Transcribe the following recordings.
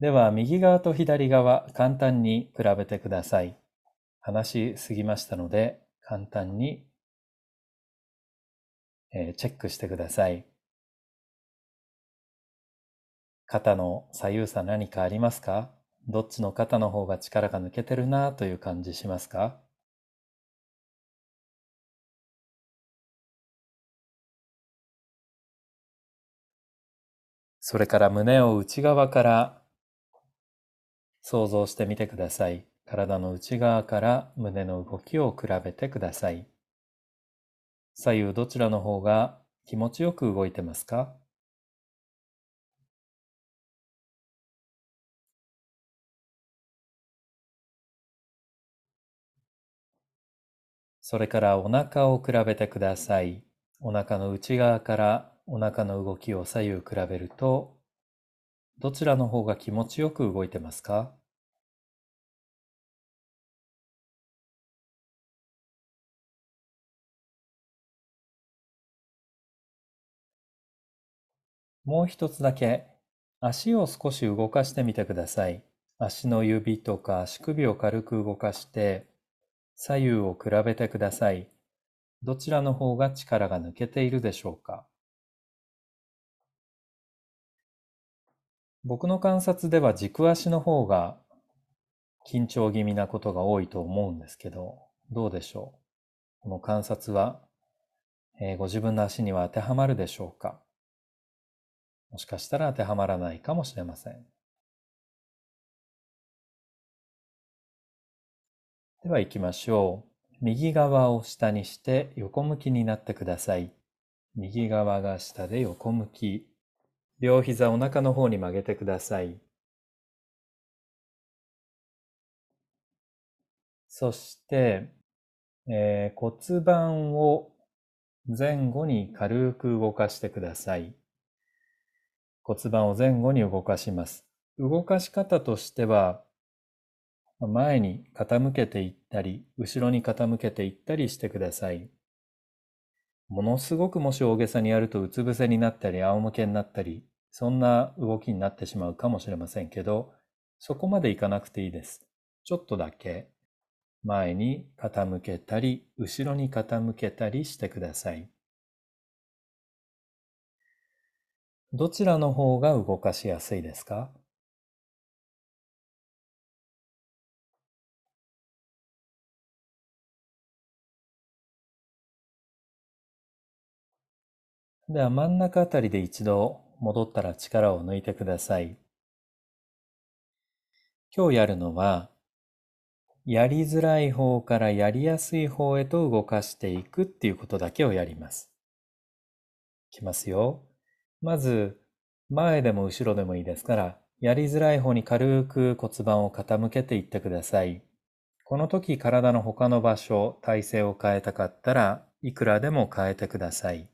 では、右側と左側、簡単に比べてください。話しすぎましたので、簡単に、えーチェックしてください。肩の左右差何かありますか？どっちの肩の方が力が抜けてるなという感じしますか？それから胸を内側から想像してみてください。体の内側から胸の動きを比べてください。左右どちらの方が気持ちよく動いてますか？それからお腹を比べてください。お腹の内側からお腹の動きを左右比べると、どちらの方が気持ちよく動いてますか？もう一つだけ足を少し動かしてみてください。足の指とか足首を軽く動かして左右を比べてください。どちらの方が力が抜けているでしょうか？僕の観察では軸足の方が緊張気味なことが多いと思うんですけど、どうでしょう？この観察は、えーご自分の足には当てはまるでしょうか？もしかしたら当てはまらないかもしれません。では行きましょう。右側を下にして横向きになってください。右側が下で横向き。両膝お腹の方に曲げてください。そして、えー骨盤を前後に軽く動かしてください。骨盤を前後に動かします。動かし方としては、前に傾けていったり、後ろに傾けていったりしてください。ものすごくもし大げさにやるとうつ伏せになったり仰向けになったり、そんな動きになってしまうかもしれませんけど、そこまでいかなくていいです。ちょっとだけ前に傾けたり、後ろに傾けたりしてください。どちらの方が動かしやすいですか？では真ん中あたりで一度戻ったら力を抜いてください。今日やるのは、やりづらい方からやりやすい方へと動かしていくっていうことだけをやります。いきますよ。まず、前でも後ろでもいいですから、やりづらい方に軽く骨盤を傾けていってください。この時体の他の場所、体勢を変えたかったらいくらでも変えてください。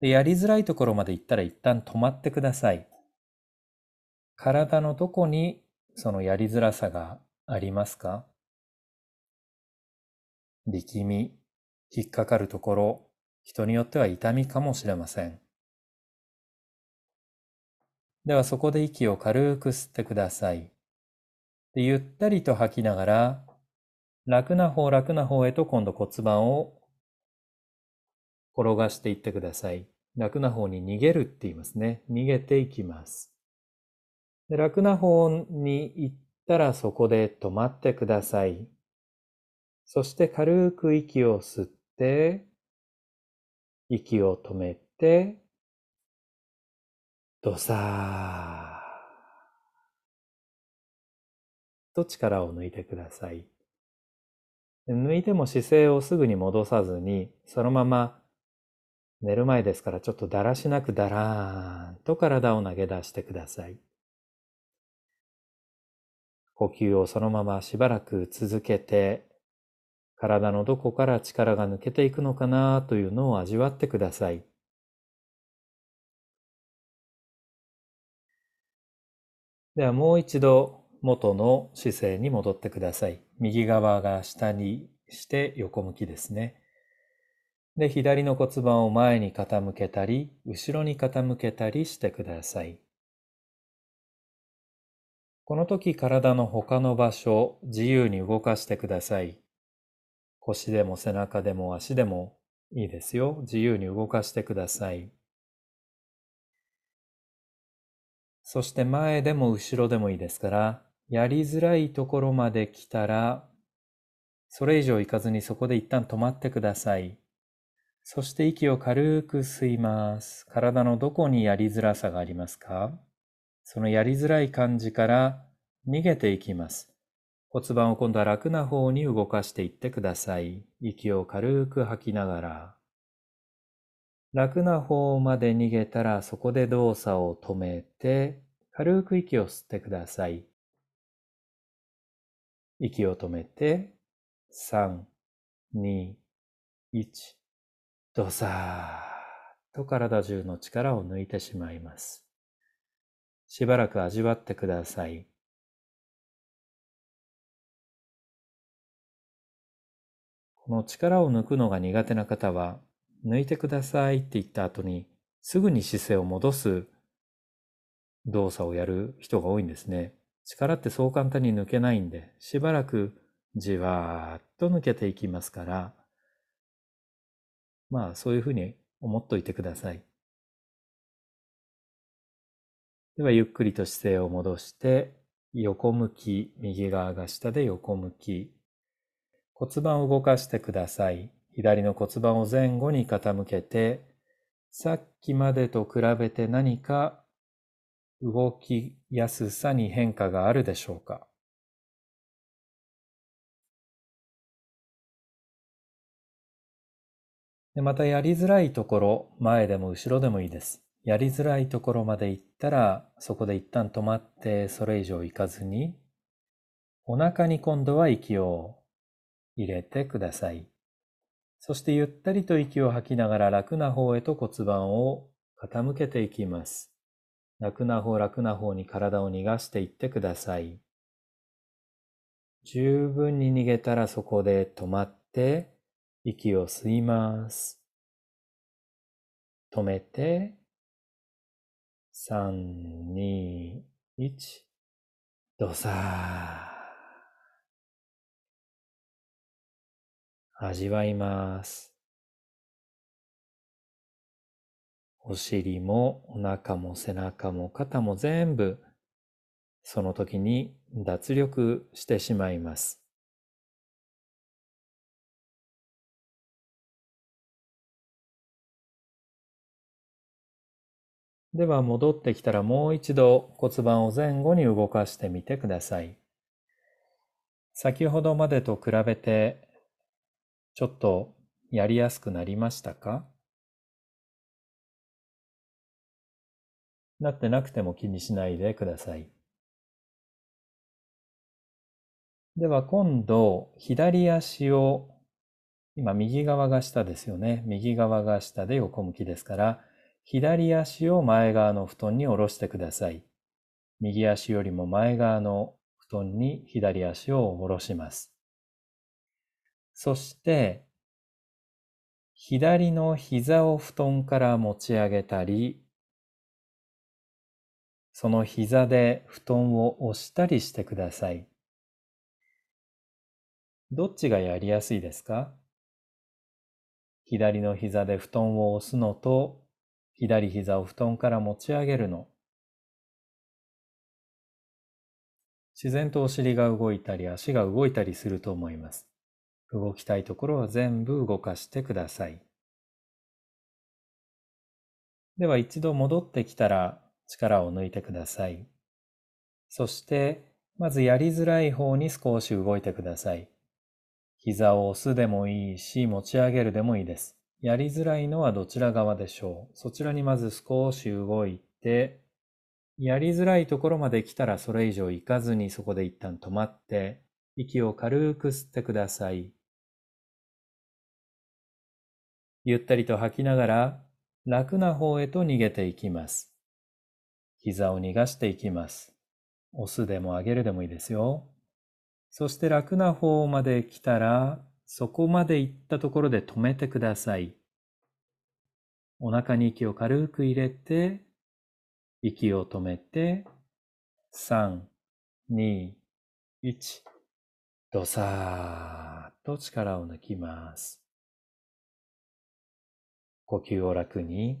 でやりづらいところまで行ったら一旦止まってください。体のどこにそのやりづらさがありますか？力み、引っかかるところ、人によっては痛みかもしれません。ではそこで息を軽く吸ってください。でゆったりと吐きながら、楽な方楽な方へと今度骨盤を転がしていってください。楽な方に逃げるって言いますね。逃げていきます。で楽な方に行ったらそこで止まってください。そして軽く息を吸って、息を止めて、ドサーと力を抜いてください。抜いても姿勢をすぐに戻さずに、そのまま寝る前ですからちょっとだらしなくだらーんと体を投げ出してください。呼吸をそのまましばらく続けて、体のどこから力が抜けていくのかなというのを味わってください。ではもう一度元の姿勢に戻ってください。右側が下にして横向きですね。で、左の骨盤を前に傾けたり、後ろに傾けたりしてください。この時体の他の場所、自由に動かしてください。腰でも背中でも足でもいいですよ。自由に動かしてください。そして前でも後ろでもいいですから、やりづらいところまで来たら、それ以上行かずにそこで一旦止まってください。そして息を軽く吸います。体のどこにやりづらさがありますか？そのやりづらい感じから逃げていきます。骨盤を今度は楽な方に動かしていってください。息を軽く吐きながら。楽な方まで逃げたらそこで動作を止めて軽く息を吸ってください。息を止めて3、2、1ドサーと体中の力を抜いてしまいます。しばらく味わってください。この力を抜くのが苦手な方は、抜いてくださいって言った後に、すぐに姿勢を戻す動作をやる人が多いんですね。力ってそう簡単に抜けないんで、しばらくじわーっと抜けていきますから、まあそういうふうに思っといてください。ではゆっくりと姿勢を戻して、横向き、右側が下で横向き、骨盤を動かしてください。左の骨盤を前後に傾けて、さっきまでと比べて何か動きやすさに変化があるでしょうかでまたやりづらいところ、前でも後ろでもいいです。やりづらいところまで行ったら、そこで一旦止まってそれ以上行かずに、お腹に今度は息を入れてください。そしてゆったりと息を吐きながら楽な方へと骨盤を傾けていきます。楽な方楽な方に体を逃がしていってください。十分に逃げたらそこで止まって息を吸います。止めて、3、2、1、どさ味わいます。お尻もお腹も背中も肩も全部その時に脱力してしまいます。では戻ってきたらもう一度骨盤を前後に動かしてみてください。先ほどまでと比べてちょっとやりやすくなりましたか？なってなくても気にしないでください。では今度、左足を、今右側が下ですよね。右側が下で横向きですから、左足を前側の布団に下ろしてください。右足よりも前側の布団に左足を下ろします。そして、左の膝を布団から持ち上げたり、その膝で布団を押したりしてください。どっちがやりやすいですか？左の膝で布団を押すのと、左膝を布団から持ち上げるの。自然とお尻が動いたり足が動いたりすると思います。動きたいところは全部動かしてください。では一度戻ってきたら力を抜いてください。そして、まずやりづらい方に少し動いてください。膝を押すでもいいし、持ち上げるでもいいです。やりづらいのはどちら側でしょう？そちらにまず少し動いて、やりづらいところまで来たらそれ以上行かずにそこで一旦止まって、息を軽く吸ってください。ゆったりと吐きながら楽な方へと逃げていきます。膝を逃がしていきます。押すでも上げるでもいいですよ。そして楽な方まで来たら、そこまで行ったところで止めてください。お腹に息を軽く入れて、息を止めて、3、2、1。ドサーと力を抜きます。呼吸を楽に。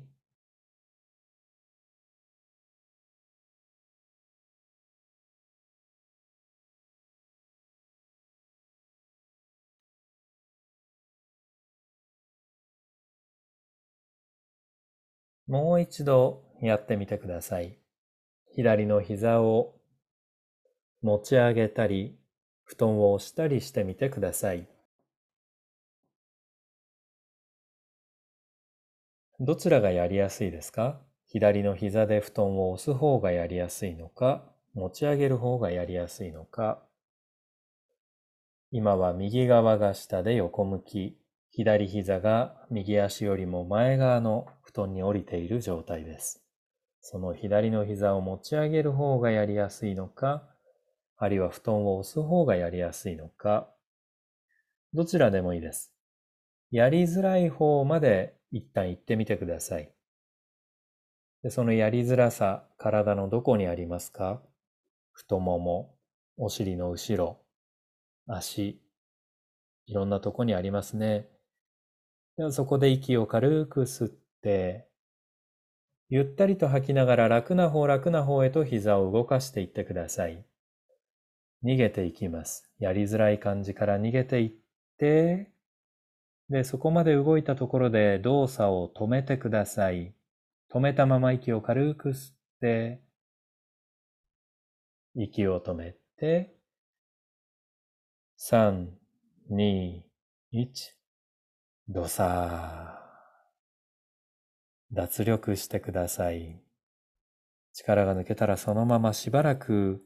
もう一度やってみてください。左の膝を持ち上げたり、布団を押したりしてみてください。どちらがやりやすいですか？左の膝で布団を押す方がやりやすいのか、持ち上げる方がやりやすいのか。今は右側が下で横向き、左膝が右足よりも前側の布団に降りている状態です。その左の膝を持ち上げる方がやりやすいのか、あるいは布団を押す方がやりやすいのか、どちらでもいいです。やりづらい方まで一旦行ってみてください。でそのやりづらさ、体のどこにありますか？太もも、お尻の後ろ、足、いろんなとこにありますね。ではそこで息を軽く吸って、ゆったりと吐きながら楽な方楽な方へと膝を動かしていってください。逃げていきます。やりづらい感じから逃げていって、で、そこまで動いたところで動作を止めてください。止めたまま息を軽く吸って、息を止めて、3、2、1、どさ脱力してください。力が抜けたらそのまましばらく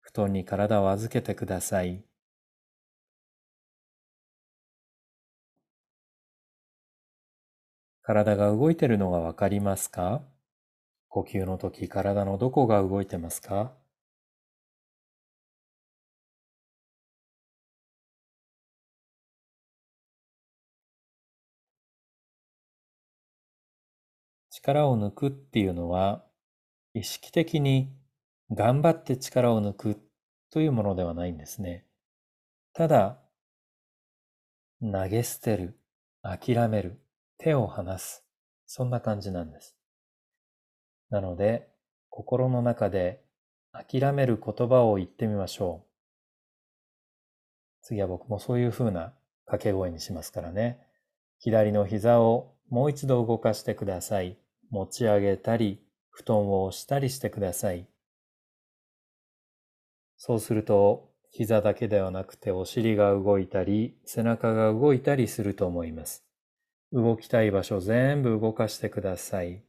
布団に体を預けてください。体が動いているのがわかりますか？呼吸の時、体のどこが動いてますか？力を抜くっていうのは、意識的に頑張って力を抜くというものではないんですね。ただ、投げ捨てる、諦める、手を離す、そんな感じなんです。なので、心の中で諦める言葉を言ってみましょう。次は僕もそういう風な掛け声にしますからね。左の膝をもう一度動かしてください。持ち上げたり、布団を押したりしてください。そうすると、膝だけではなくてお尻が動いたり、背中が動いたりすると思います。動きたい場所全部動かしてください。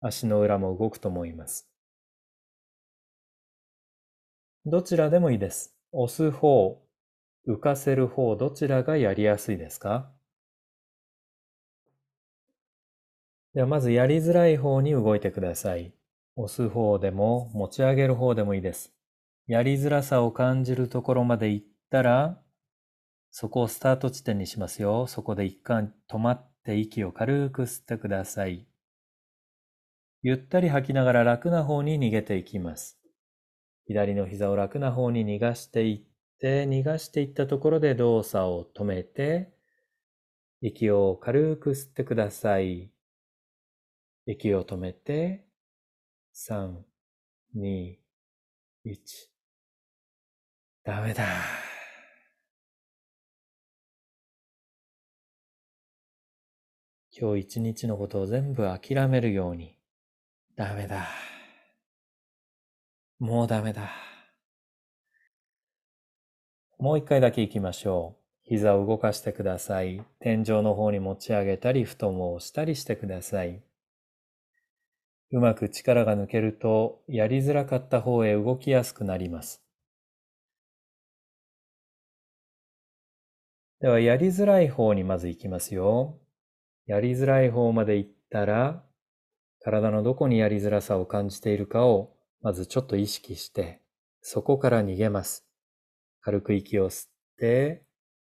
足の裏も動くと思います。どちらでもいいです。押す方、浮かせる方、どちらがやりやすいですか？ではまずやりづらい方に動いてください。押す方でも持ち上げる方でもいいです。やりづらさを感じるところまで行ったら、そこをスタート地点にしますよ。そこで一回止まって息を軽く吸ってください。ゆったり吐きながら楽な方に逃げていきます。左の膝を楽な方に逃がしていって、逃がしていったところで動作を止めて、息を軽く吸ってください。息を止めて、3、2、1。ダメだ。今日一日のことを全部諦めるように。ダメだ。もうダメだ。もう一回だけ行きましょう。膝を動かしてください。天井の方に持ち上げたり、布団を押したりしてください。うまく力が抜けると、やりづらかった方へ動きやすくなります。では、やりづらい方にまず行きますよ。やりづらい方まで行ったら、体のどこにやりづらさを感じているかを、まずちょっと意識して、そこから逃げます。軽く息を吸って、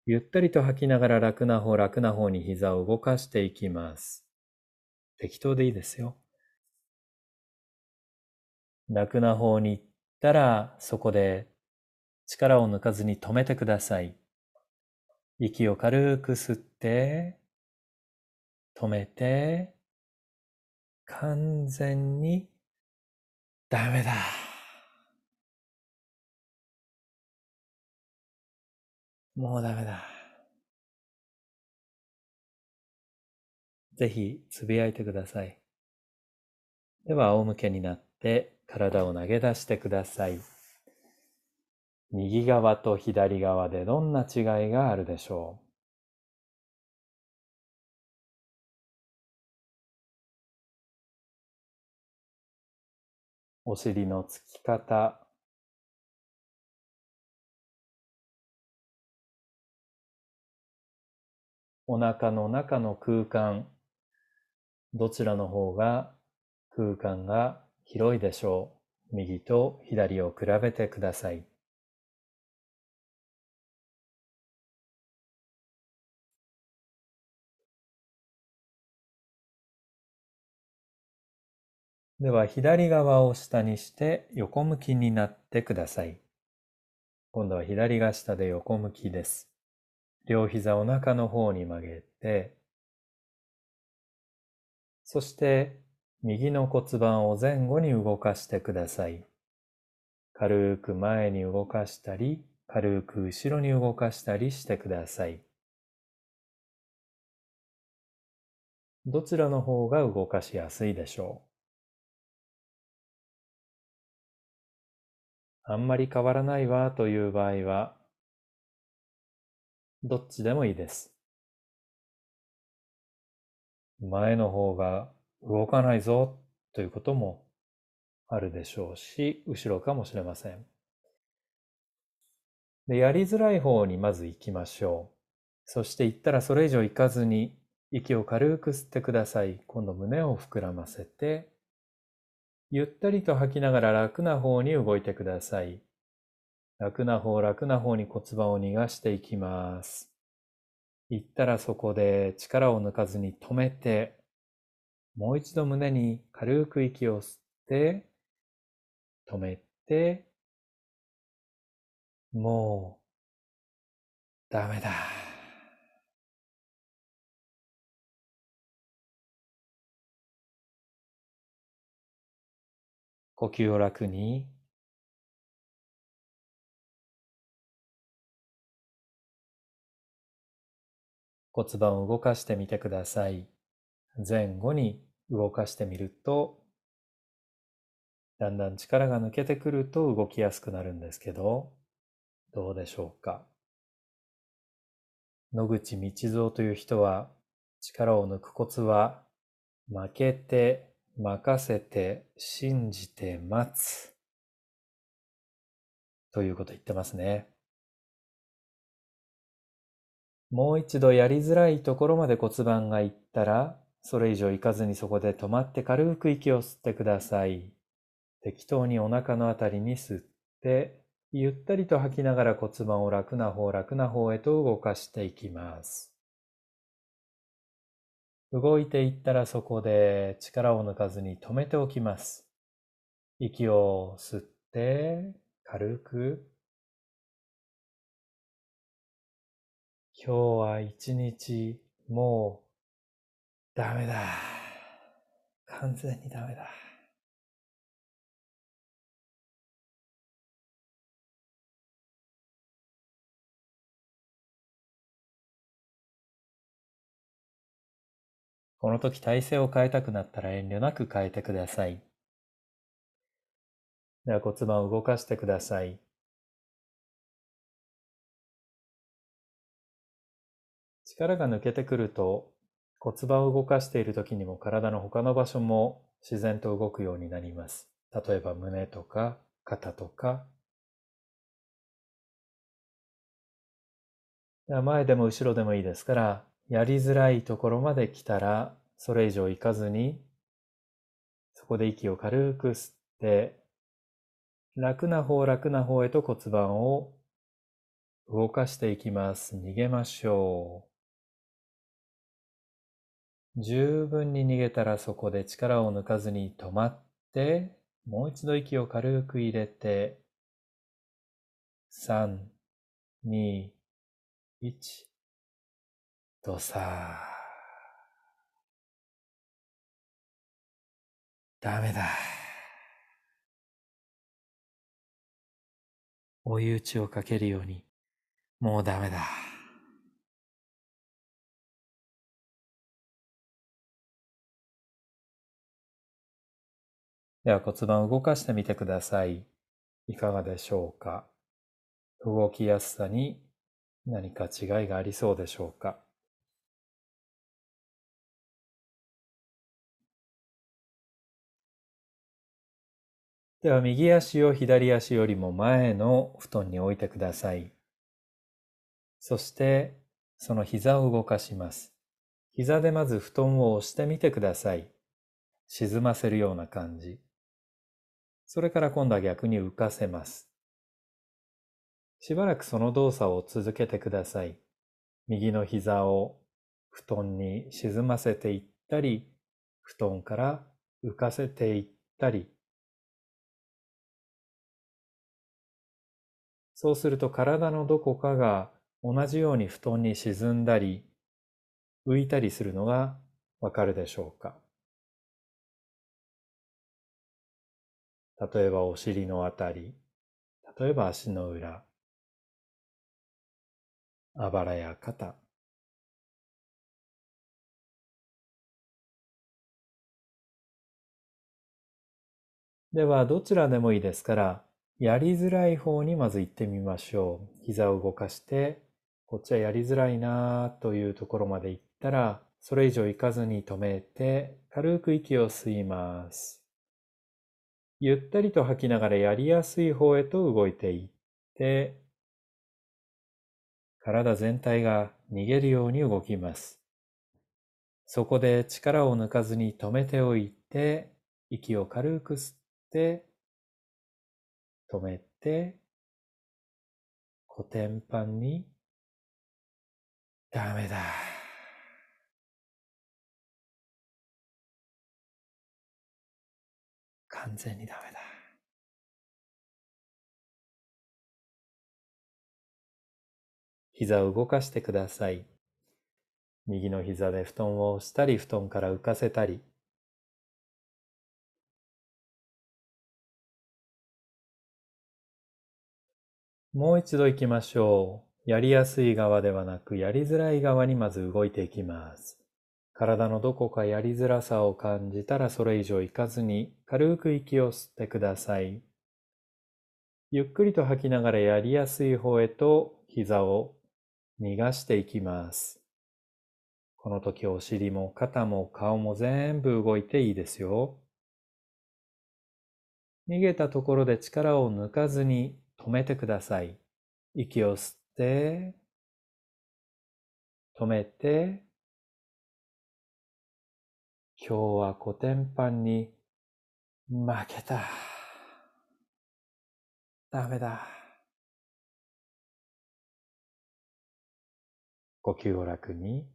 ゆったりと吐きながら楽な方、楽な方に膝を動かしていきます。適当でいいですよ。楽な方に行ったらそこで力を抜かずに止めてください。息を軽く吸って、止めて、完全にダメだ。もうダメだ。ぜひつぶやいてください。では仰向けになって体を投げ出してください。右側と左側でどんな違いがあるでしょう？お尻のつき方、お腹の中の空間、どちらの方が空間が広いでしょう。右と左を比べてください。では左側を下にして横向きになってください。今度は左が下で横向きです。両膝を中の方に曲げて、そして右の骨盤を前後に動かしてください。軽く前に動かしたり、軽く後ろに動かしたりしてください。どちらの方が動かしやすいでしょう？あんまり変わらないわという場合は、どっちでもいいです。前の方が動かないぞということもあるでしょうし、後ろかもしれません。でやりづらい方にまず行きましょう。そして行ったらそれ以上行かずに息を軽く吸ってください。今度胸を膨らませてゆったりと吐きながら楽な方に動いてください。楽な方、楽な方に骨盤を逃がしていきます。行ったらそこで力を抜かずに止めて、もう一度胸に軽く息を吸って、止めて、もう、ダメだ。呼吸を楽に骨盤を動かしてみてください。前後に動かしてみると、だんだん力が抜けてくると動きやすくなるんですけど、どうでしょうか？野口道蔵という人は、力を抜くコツは、負けて任せて信じて待つということ言ってますね。もう一度やりづらいところまで骨盤がいったら、それ以上行かずにそこで止まって軽く息を吸ってください。適当にお腹のあたりに吸って、ゆったりと吐きながら骨盤を楽な方楽な方へと動かしていきます。動いていったらそこで力を抜かずに止めておきます。息を吸って軽く今日は一日もうダメだ。完全にダメだ。この時体勢を変えたくなったら遠慮なく変えてください。では骨盤を動かしてください。力が抜けてくると骨盤を動かしている時にも体の他の場所も自然と動くようになります。例えば胸とか肩とか。前でも後ろでもいいですからやりづらいところまで来たら、それ以上行かずに、そこで息を軽く吸って、楽な方楽な方へと骨盤を動かしていきます。逃げましょう。十分に逃げたらそこで力を抜かずに止まって、もう一度息を軽く入れて、3、2、1、とさダメだ。追い打ちをかけるように、もうダメだ。では骨盤を動かしてみてください。いかがでしょうか？動きやすさに何か違いがありそうでしょうか？では右足を左足よりも前の布団に置いてください。そしてその膝を動かします。膝でまず布団を押してみてください。沈ませるような感じ。それから今度は逆に浮かせます。しばらくその動作を続けてください。右の膝を布団に沈ませていったり、布団から浮かせていったり、そうすると体のどこかが同じように布団に沈んだり、浮いたりするのがわかるでしょうか。例えばお尻のあたり、例えば足の裏、あばらや肩、では、どちらでもいいですから、やりづらい方にまず行ってみましょう。膝を動かして、こっちはやりづらいなというところまで行ったら、それ以上行かずに止めて、軽く息を吸います。ゆったりと吐きながらやりやすい方へと動いていって、体全体が逃げるように動きます。そこで力を抜かずに止めておいて、息を軽く吸って、止めて、コテンパンに、ダメだ。完全にダメだ。膝を動かしてください。右の膝で布団を押したり、布団から浮かせたり。もう一度行きましょう。やりやすい側ではなく、やりづらい側にまず動いていきます。体のどこかやりづらさを感じたらそれ以上いかずに軽く息を吸ってください。ゆっくりと吐きながらやりやすい方へと膝を逃がしていきます。この時お尻も肩も顔も全部動いていいですよ。逃げたところで力を抜かずに止めてください。息を吸って、止めて、今日はコテンパンに負けた。ダメだ。呼吸を楽に。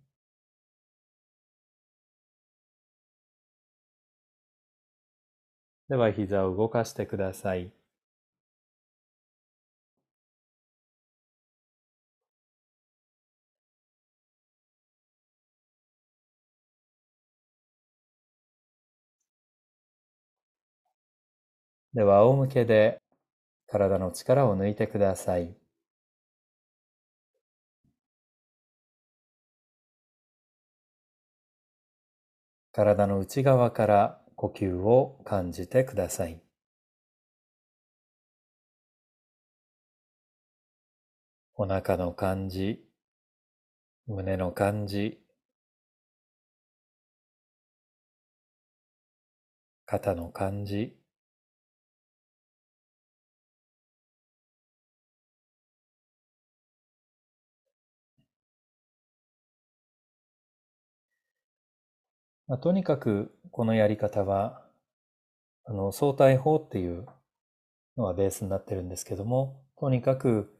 では膝を動かしてください。では仰向けで体の力を抜いてください。体の内側から呼吸を感じてください。お腹の感じ、胸の感じ、肩の感じ、まあ、とにかくこのやり方は、あの、相対法っていうのがベースになってるんですけども、とにかく、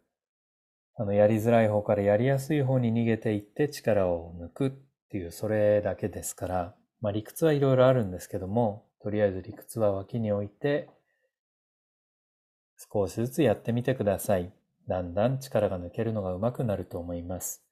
あの、やりづらい方からやりやすい方に逃げていって力を抜くっていう、それだけですから、まあ理屈はいろいろあるんですけども、とりあえず理屈は脇に置いて、少しずつやってみてください。だんだん力が抜けるのが上手くなると思います。